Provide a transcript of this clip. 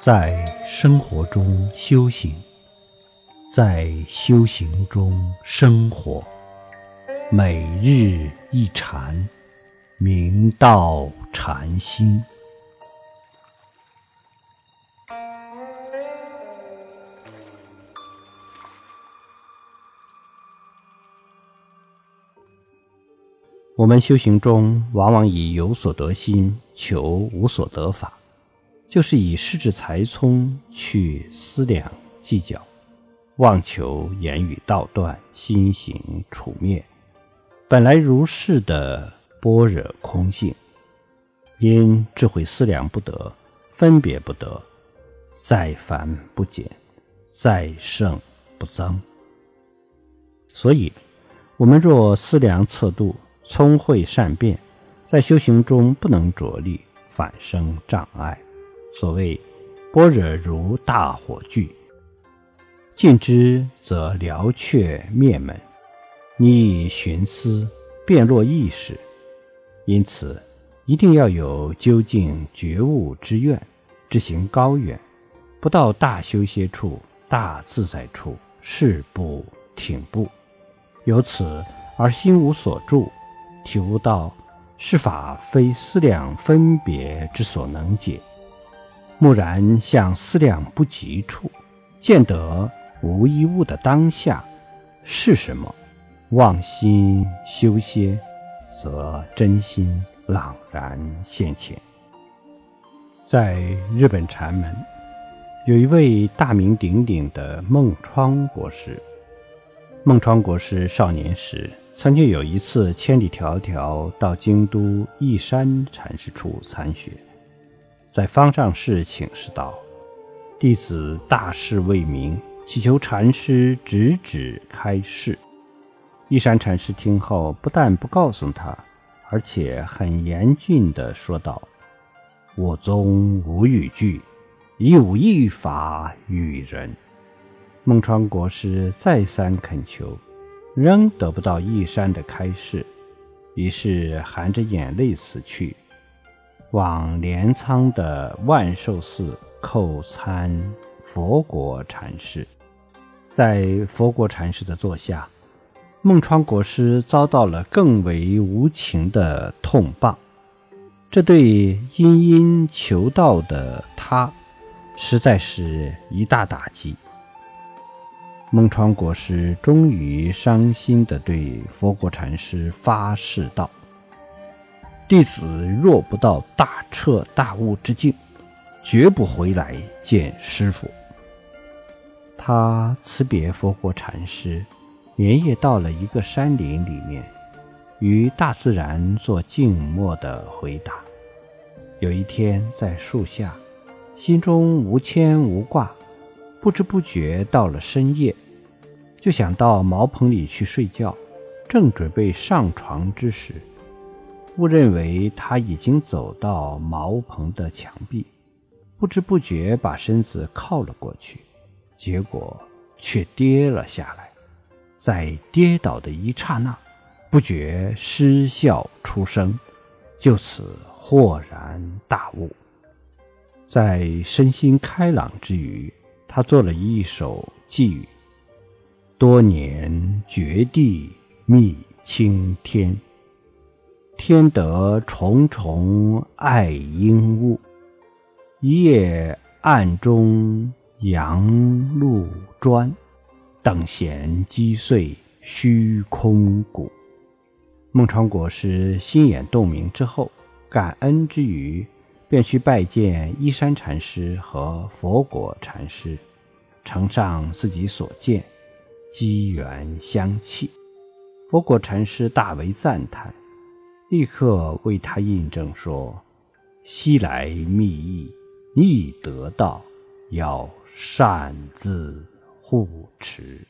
在生活中修行，在修行中生活，每日一禅，明道禅心。我们修行中，往往以有所得心求无所得法，就是以世智财聪去思量计较，妄求言语道断，心行处灭。本来如是的般若空性，因智慧思量不得，分别不得，再繁不减，再盛不增。所以，我们若思量测度。聪慧善变，在修行中不能着力，反生障碍。所谓般若如大火炬，近之则了却灭门。你以寻思变落意识，因此一定要有究竟觉悟之愿，志行高远，不到大修歇处、大自在处，誓不停步。由此而心无所住。体悟到，是法非思量分别之所能解。蓦然向思量不及处，见得无一物的当下是什么？忘心修歇，则真心朗然现前。在日本禅门，有一位大名鼎鼎的孟窗国师。孟窗国师少年时。曾经有一次，千里迢迢到京都义山禅师处参学，在方丈室请示道：“弟子大事未明，祈求禅师直指开示。”一山禅师听后，不但不告诉他，而且很严峻地说道：“我宗无语句，亦无一法与人。”孟川国师再三恳求。仍得不到一山的开示，于是含着眼泪死去，往镰仓的万寿寺叩参佛国禅师。在佛国禅师的座下，孟川国师遭到了更为无情的痛棒，这对殷殷求道的他，实在是一大打击。孟川国师终于伤心地对佛国禅师发誓道：“弟子若不到大彻大悟之境，绝不回来见师傅。”他辞别佛国禅师，连夜到了一个山林里面，与大自然做静默的回答。有一天在树下，心中无牵无挂。不知不觉到了深夜，就想到茅棚里去睡觉。正准备上床之时，误认为他已经走到茅棚的墙壁，不知不觉把身子靠了过去，结果却跌了下来。在跌倒的一刹那，不觉失笑出声，就此豁然大悟。在身心开朗之余。他做了一首寄语：“多年绝地觅青天，天得重重爱应物。一夜暗中杨露砖，等闲击碎虚空谷。”孟尝国师心眼洞明之后，感恩之余。便去拜见依山禅师和佛果禅师，呈上自己所见，机缘相契。佛果禅师大为赞叹，立刻为他印证说：“昔来密意，易得道，要擅自护持。”